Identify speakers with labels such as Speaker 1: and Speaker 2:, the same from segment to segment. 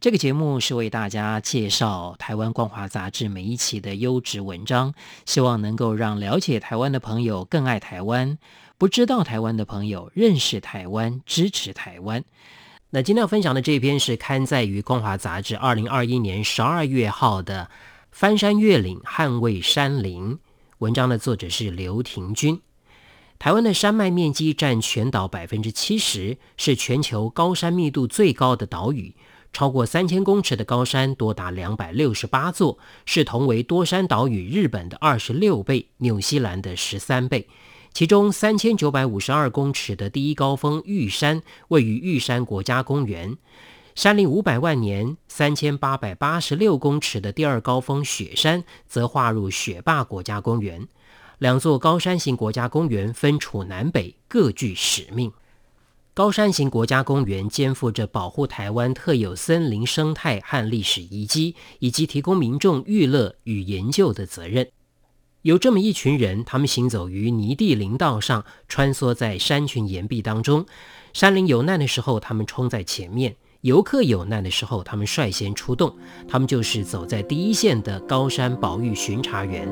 Speaker 1: 这个节目是为大家介绍台湾光华杂志每一期的优质文章，希望能够让了解台湾的朋友更爱台湾，不知道台湾的朋友认识台湾，支持台湾。那今天要分享的这篇是刊载于光华杂志二零二一年十二月号的《翻山越岭捍卫山林》，文章的作者是刘亭均。台湾的山脉面积占全岛百分之七十，是全球高山密度最高的岛屿。超过三千公尺的高山多达两百六十八座，是同为多山岛屿日本的二十六倍，纽西兰的十三倍。其中三千九百五十二公尺的第一高峰玉山位于玉山国家公园，山龄五百万年；三千八百八十六公尺的第二高峰雪山则划入雪霸国家公园。两座高山型国家公园分处南北，各具使命。高山型国家公园肩负着保护台湾特有森林生态和历史遗迹，以及提供民众娱乐与研究的责任。有这么一群人，他们行走于泥地林道上，穿梭在山群岩壁当中。山林有难的时候，他们冲在前面；游客有难的时候，他们率先出动。他们就是走在第一线的高山保育巡查员。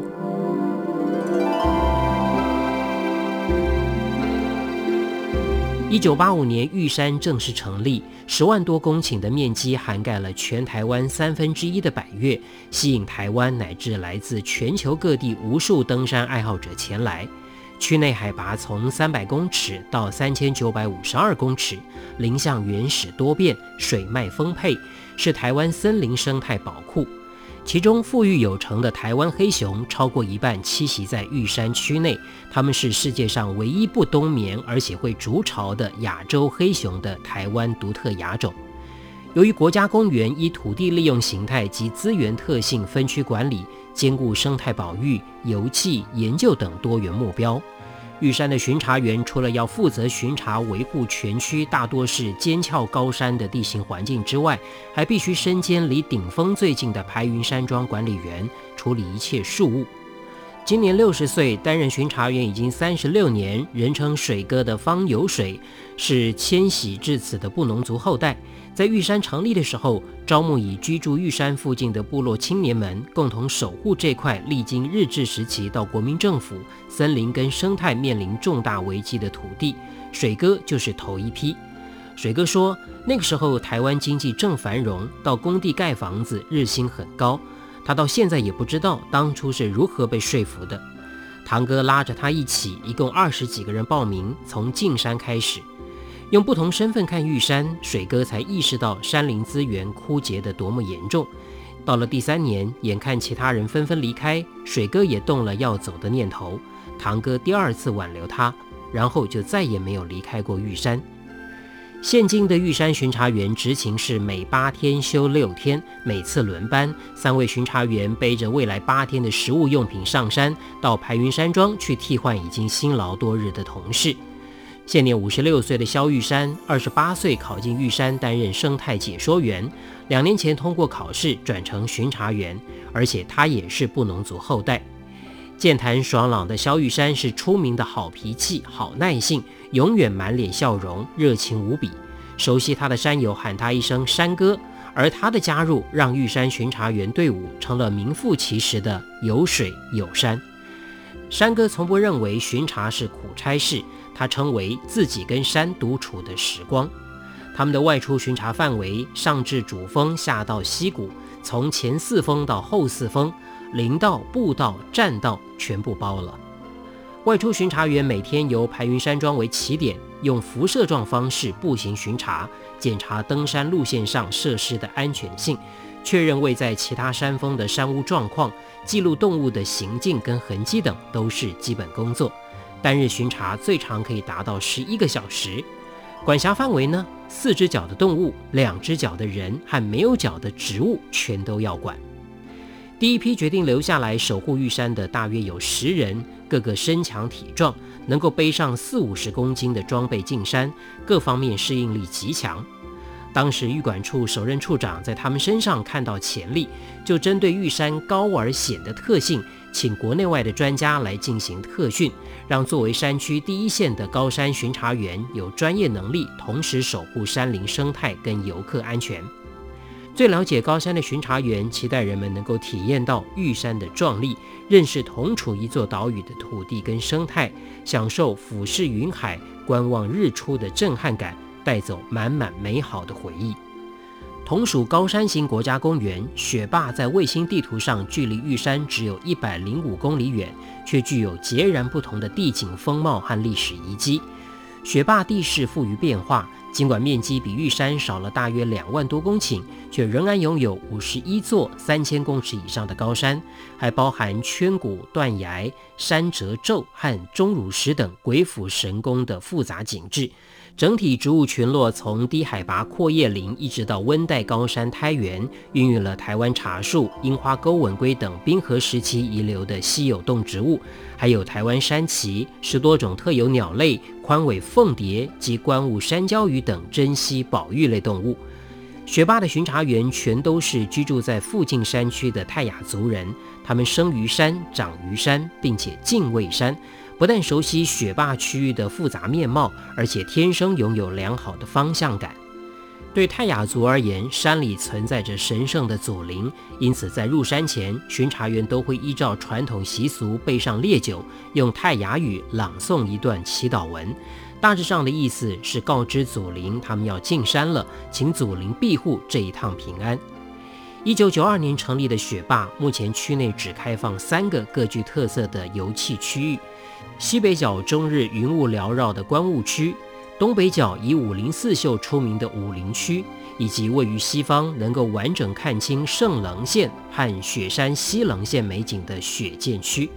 Speaker 1: 一九八五年，玉山正式成立，十万多公顷的面积涵盖了全台湾三分之一的百岳，吸引台湾乃至来自全球各地无数登山爱好者前来。区内海拔从三百公尺到三千九百五十二公尺，林相原始多变，水脉丰沛，是台湾森林生态宝库。其中富裕有成的台湾黑熊超过一半栖息在玉山区内，它们是世界上唯一不冬眠而且会筑巢的亚洲黑熊的台湾独特亚种。由于国家公园依土地利用形态及资源特性分区管理，兼顾生态保育、游憩、研究等多元目标。玉山的巡查员除了要负责巡查维护全区大多是尖峭高山的地形环境之外，还必须身兼离顶峰最近的排云山庄管理员，处理一切事务。今年六十岁，担任巡查员已经三十六年，人称“水哥”的方有水，是迁徙至此的布农族后代。在玉山成立的时候，招募以居住玉山附近的部落青年们，共同守护这块历经日治时期到国民政府，森林跟生态面临重大危机的土地。水哥就是头一批。水哥说，那个时候台湾经济正繁荣，到工地盖房子日薪很高。他到现在也不知道当初是如何被说服的。堂哥拉着他一起，一共二十几个人报名，从进山开始。用不同身份看玉山，水哥才意识到山林资源枯竭得多么严重。到了第三年，眼看其他人纷纷离开，水哥也动了要走的念头。堂哥第二次挽留他，然后就再也没有离开过玉山。现今的玉山巡查员执勤是每八天休六天，每次轮班，三位巡查员背着未来八天的食物用品上山，到排云山庄去替换已经辛劳多日的同事。现年五十六岁的肖玉山，二十八岁考进玉山担任生态解说员，两年前通过考试转成巡查员，而且他也是布农族后代。健谈爽朗的肖玉山是出名的好脾气、好耐性，永远满脸笑容，热情无比。熟悉他的山友喊他一声“山哥”，而他的加入让玉山巡查员队伍成了名副其实的有水有山。山哥从不认为巡查是苦差事。他称为自己跟山独处的时光。他们的外出巡查范围上至主峰，下到溪谷，从前四峰到后四峰，林道、步道、栈道全部包了。外出巡查员每天由排云山庄为起点，用辐射状方式步行巡查，检查登山路线上设施的安全性，确认位在其他山峰的山屋状况，记录动物的行径跟痕迹等，都是基本工作。单日巡查最长可以达到十一个小时，管辖范围呢，四只脚的动物、两只脚的人和没有脚的植物全都要管。第一批决定留下来守护玉山的大约有十人，个个身强体壮，能够背上四五十公斤的装备进山，各方面适应力极强。当时玉管处首任处长在他们身上看到潜力，就针对玉山高而险的特性，请国内外的专家来进行特训，让作为山区第一线的高山巡查员有专业能力，同时守护山林生态跟游客安全。最了解高山的巡查员，期待人们能够体验到玉山的壮丽，认识同处一座岛屿的土地跟生态，享受俯视云海、观望日出的震撼感，带走满满美好的回忆。同属高山型国家公园，雪霸在卫星地图上距离玉山只有一百零五公里远，却具有截然不同的地景风貌和历史遗迹。雪霸地势富于变化。尽管面积比玉山少了大约两万多公顷，却仍然拥有五十一座三千公尺以上的高山，还包含圈谷、断崖、山褶皱和钟乳石等鬼斧神工的复杂景致。整体植物群落从低海拔阔叶林一直到温带高山苔原，孕育了台湾茶树、樱花钩吻鲑等冰河时期遗留的稀有动植物，还有台湾山崎、十多种特有鸟类、宽尾凤蝶及观雾山椒鱼等珍稀保育类动物。学霸的巡查员全都是居住在附近山区的泰雅族人，他们生于山，长于山，并且敬畏山。不但熟悉雪霸区域的复杂面貌，而且天生拥有良好的方向感。对泰雅族而言，山里存在着神圣的祖灵，因此在入山前，巡查员都会依照传统习俗备上烈酒，用泰雅语朗诵一段祈祷文。大致上的意思是告知祖灵他们要进山了，请祖灵庇护这一趟平安。一九九二年成立的雪霸，目前区内只开放三个各具特色的游憩区域。西北角终日云雾缭绕的观雾区，东北角以武陵四秀出名的武陵区，以及位于西方能够完整看清圣棱线和雪山西棱线美景的雪见区。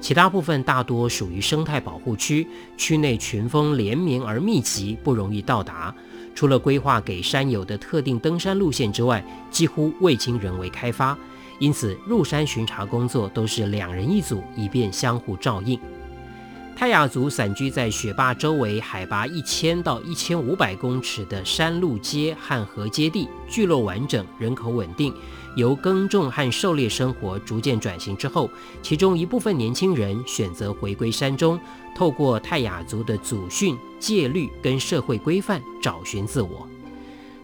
Speaker 1: 其他部分大多属于生态保护区，区内群峰连绵而密集，不容易到达。除了规划给山友的特定登山路线之外，几乎未经人为开发，因此入山巡查工作都是两人一组，以便相互照应。泰雅族散居在雪霸周围海拔一千到一千五百公尺的山路街和河阶地，聚落完整，人口稳定。由耕种和狩猎生活逐渐转型之后，其中一部分年轻人选择回归山中，透过泰雅族的祖训、戒律跟社会规范找寻自我。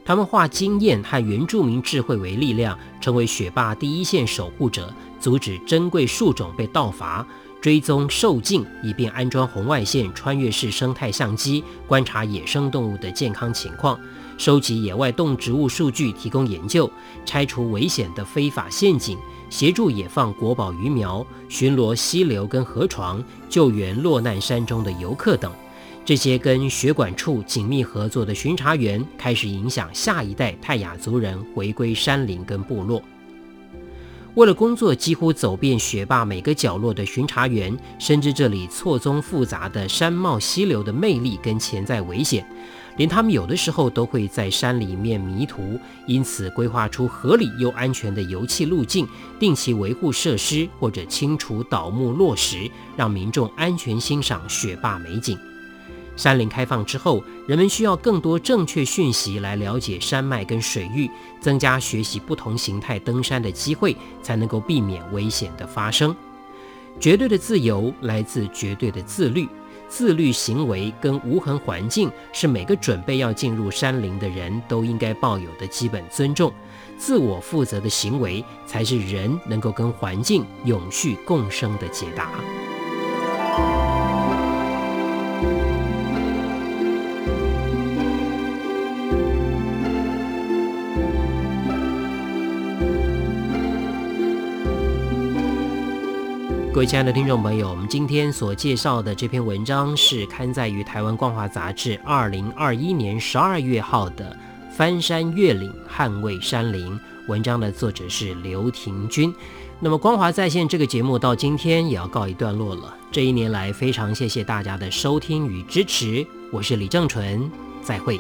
Speaker 1: 他们化经验和原住民智慧为力量，成为雪霸第一线守护者，阻止珍贵树种被盗伐。追踪兽径，以便安装红外线穿越式生态相机，观察野生动物的健康情况，收集野外动植物数据，提供研究，拆除危险的非法陷阱，协助野放国宝鱼苗，巡逻溪流跟河床，救援落难山中的游客等。这些跟学管处紧密合作的巡查员，开始影响下一代泰雅族人回归山林跟部落。为了工作，几乎走遍雪霸每个角落的巡查员，深知这里错综复杂的山貌溪流的魅力跟潜在危险，连他们有的时候都会在山里面迷途，因此规划出合理又安全的游憩路径，定期维护设施或者清除倒木落石，让民众安全欣赏雪霸美景。山林开放之后，人们需要更多正确讯息来了解山脉跟水域，增加学习不同形态登山的机会，才能够避免危险的发生。绝对的自由来自绝对的自律，自律行为跟无痕环境是每个准备要进入山林的人都应该抱有的基本尊重。自我负责的行为，才是人能够跟环境永续共生的解答。各位亲爱的听众朋友，我们今天所介绍的这篇文章是刊载于台湾光华杂志二零二一年十二月号的《翻山越岭捍卫山林》。文章的作者是刘亭均。那么，光华在线这个节目到今天也要告一段落了。这一年来，非常谢谢大家的收听与支持。我是李正淳，再会。